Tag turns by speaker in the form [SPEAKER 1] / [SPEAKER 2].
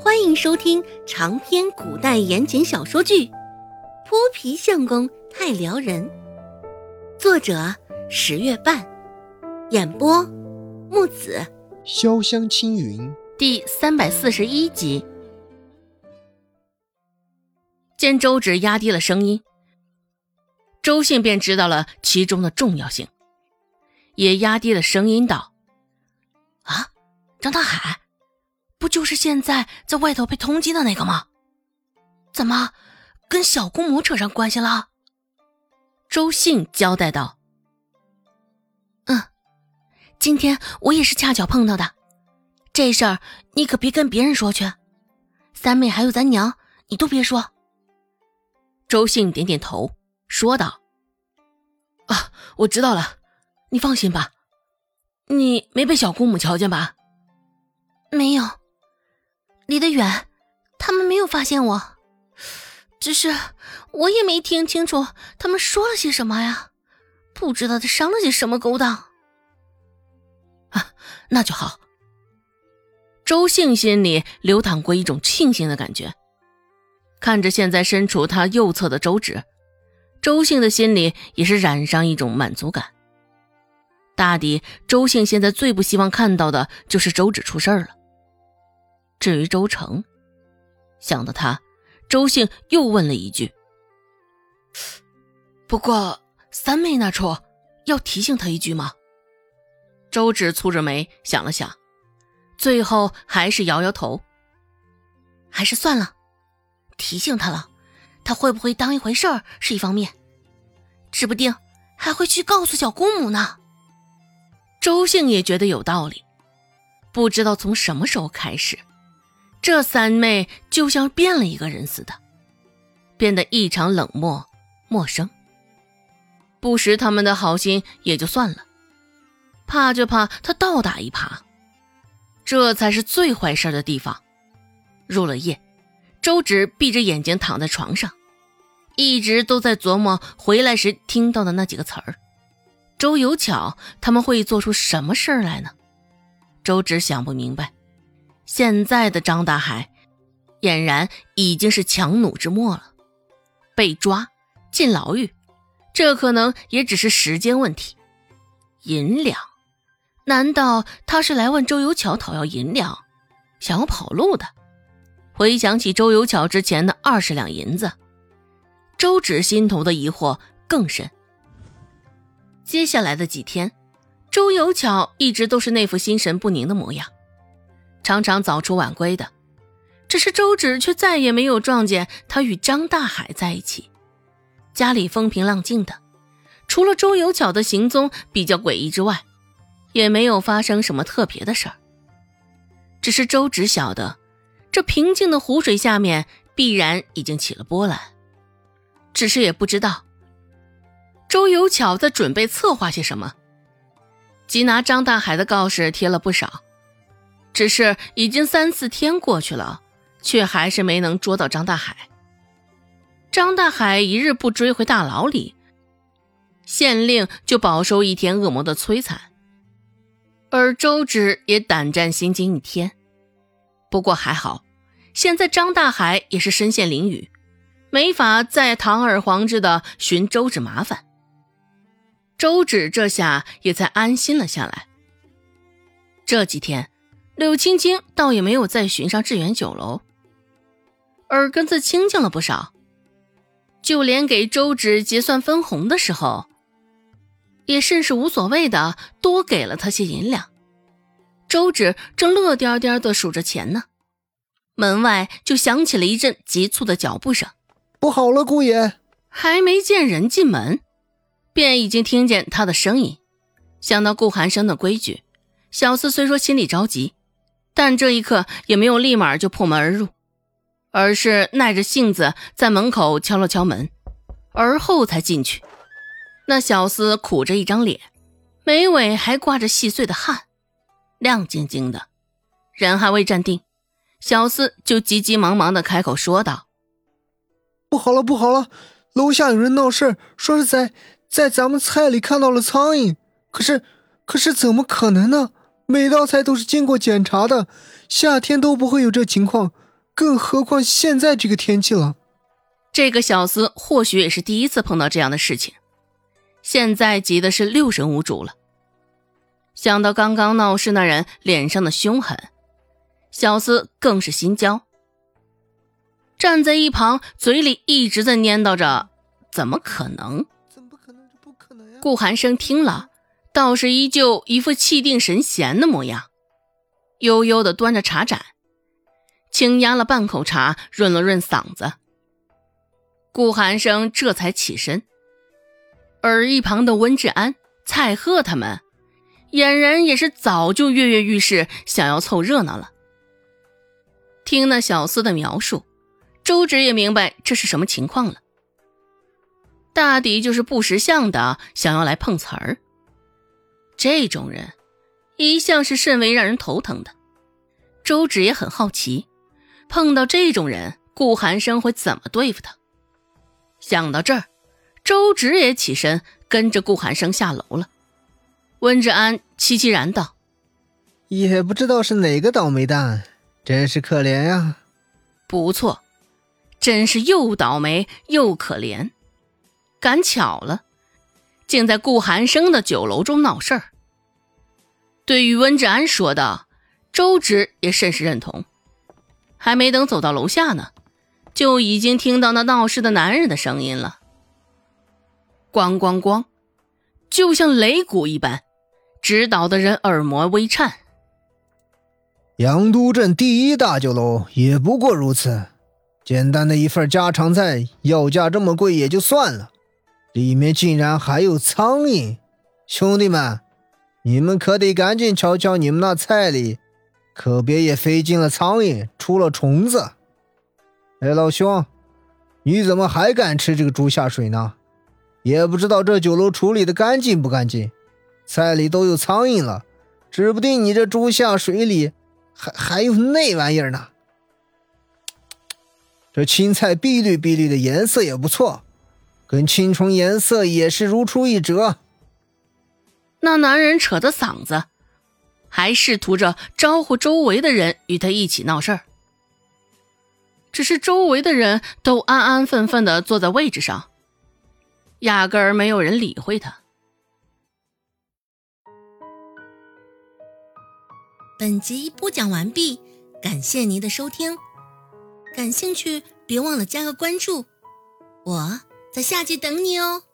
[SPEAKER 1] 欢迎收听长篇古代言情小说剧《泼皮相公太撩人》，作者十月半，演播木子
[SPEAKER 2] 潇湘青云
[SPEAKER 1] 第三百四十一集。见周芷压低了声音，周信便知道了其中的重要性，也压低了声音道：“啊，张大海。”不就是现在在外头被通缉的那个吗？怎么跟小姑母扯上关系了？周信交代道：“嗯，今天我也是恰巧碰到的，这事儿你可别跟别人说去，三妹还有咱娘，你都别说。”周信点点头，说道：“啊，我知道了，你放心吧，你没被小姑母瞧见吧？没有。”离得远，他们没有发现我，只是我也没听清楚他们说了些什么呀，不知道他商了些什么勾当。啊，那就好。周信心里流淌过一种庆幸的感觉，看着现在身处他右侧的周芷，周信的心里也是染上一种满足感。大抵周信现在最不希望看到的就是周芷出事儿了。至于周成，想到他，周兴又问了一句：“不过三妹那处要提醒他一句吗？”周芷蹙着眉想了想，最后还是摇摇头：“还是算了，提醒他了，他会不会当一回事儿是一方面，指不定还会去告诉小姑母呢。”周兴也觉得有道理，不知道从什么时候开始。这三妹就像变了一个人似的，变得异常冷漠、陌生。不识他们的好心也就算了，怕就怕他倒打一耙，这才是最坏事的地方。入了夜，周芷闭着眼睛躺在床上，一直都在琢磨回来时听到的那几个词儿。周有巧他们会做出什么事儿来呢？周芷想不明白。现在的张大海，俨然已经是强弩之末了。被抓进牢狱，这可能也只是时间问题。银两？难道他是来问周有巧讨要银两，想要跑路的？回想起周有巧之前的二十两银子，周芷心头的疑惑更深。接下来的几天，周有巧一直都是那副心神不宁的模样。常常早出晚归的，只是周芷却再也没有撞见他与张大海在一起。家里风平浪静的，除了周有巧的行踪比较诡异之外，也没有发生什么特别的事儿。只是周芷晓得，这平静的湖水下面必然已经起了波澜，只是也不知道周有巧在准备策划些什么。缉拿张大海的告示贴了不少。只是已经三四天过去了，却还是没能捉到张大海。张大海一日不追回大牢里，县令就饱受一天恶魔的摧残。而周芷也胆战心惊一天。不过还好，现在张大海也是身陷囹圄，没法再堂而皇之的寻周芷麻烦。周芷这下也才安心了下来。这几天。柳青青倒也没有再寻上致远酒楼，耳根子清净了不少。就连给周芷结算分红的时候，也甚是无所谓的多给了他些银两。周芷正乐颠颠的数着钱呢，门外就响起了一阵急促的脚步声。
[SPEAKER 2] 不好了，姑爷！
[SPEAKER 1] 还没见人进门，便已经听见他的声音。想到顾寒生的规矩，小四虽说心里着急。但这一刻也没有立马就破门而入，而是耐着性子在门口敲了敲门，而后才进去。那小厮苦着一张脸，眉尾还挂着细碎的汗，亮晶晶的。人还未站定，小厮就急急忙忙的开口说道：“
[SPEAKER 2] 不好了，不好了！楼下有人闹事说是在在咱们菜里看到了苍蝇。可是，可是怎么可能呢？”每道菜都是经过检查的，夏天都不会有这情况。更何况现在这个天气了。
[SPEAKER 1] 这个小厮或许也是第一次碰到这样的事情，现在急的是六神无主了。想到刚刚闹事那人脸上的凶狠，小厮更是心焦。站在一旁，嘴里一直在念叨着：“怎么可能？
[SPEAKER 2] 怎么可能？这不可能呀！”
[SPEAKER 1] 顾寒生听了，倒是依旧一副气定神闲的模样，悠悠的端着茶盏，轻压了半口茶，润了润嗓子。顾寒生这才起身，而一旁的温志安、蔡贺他们，俨然也是早就跃跃欲试，想要凑热闹了。听那小厮的描述，周芷也明白这是什么情况了。大抵就是不识相的想要来碰瓷儿。这种人，一向是甚为让人头疼的。周芷也很好奇，碰到这种人，顾寒生会怎么对付他。想到这儿，周芷也起身跟着顾寒生下楼了。温志安凄凄然道：“
[SPEAKER 2] 也不知道是哪个倒霉蛋，真是可怜呀。”
[SPEAKER 1] 不错，真是又倒霉又可怜。赶巧了，竟在顾寒生的酒楼中闹事儿。对于温志安说的，周芷也甚是认同。还没等走到楼下呢。就已经听到那闹事的男人的声音了，咣咣咣，就像擂鼓一般，直捣的人耳膜微颤。
[SPEAKER 2] 阳都镇第一大酒楼也不过如此，简单的一份家常菜，要价这么贵也就算了，里面竟然还有苍蝇！兄弟们，你们可得赶紧瞧瞧你们那菜里，可别也飞进了苍蝇，出了虫子。哎，老兄，你怎么还敢吃这个猪下水呢？也不知道这酒楼处理的干净不干净，菜里都有苍蝇了，指不定你这猪下水里还还有那玩意儿呢。这青菜碧绿碧绿的颜色也不错，跟青虫颜色也是如出一辙。
[SPEAKER 1] 那男人扯着嗓子，还试图着招呼周围的人与他一起闹事儿。只是周围的人都安安分分的坐在位置上，压根儿没有人理会他。
[SPEAKER 3] 本集播讲完毕，感谢您的收听。感兴趣，别忘了加个关注，我在下集等你哦。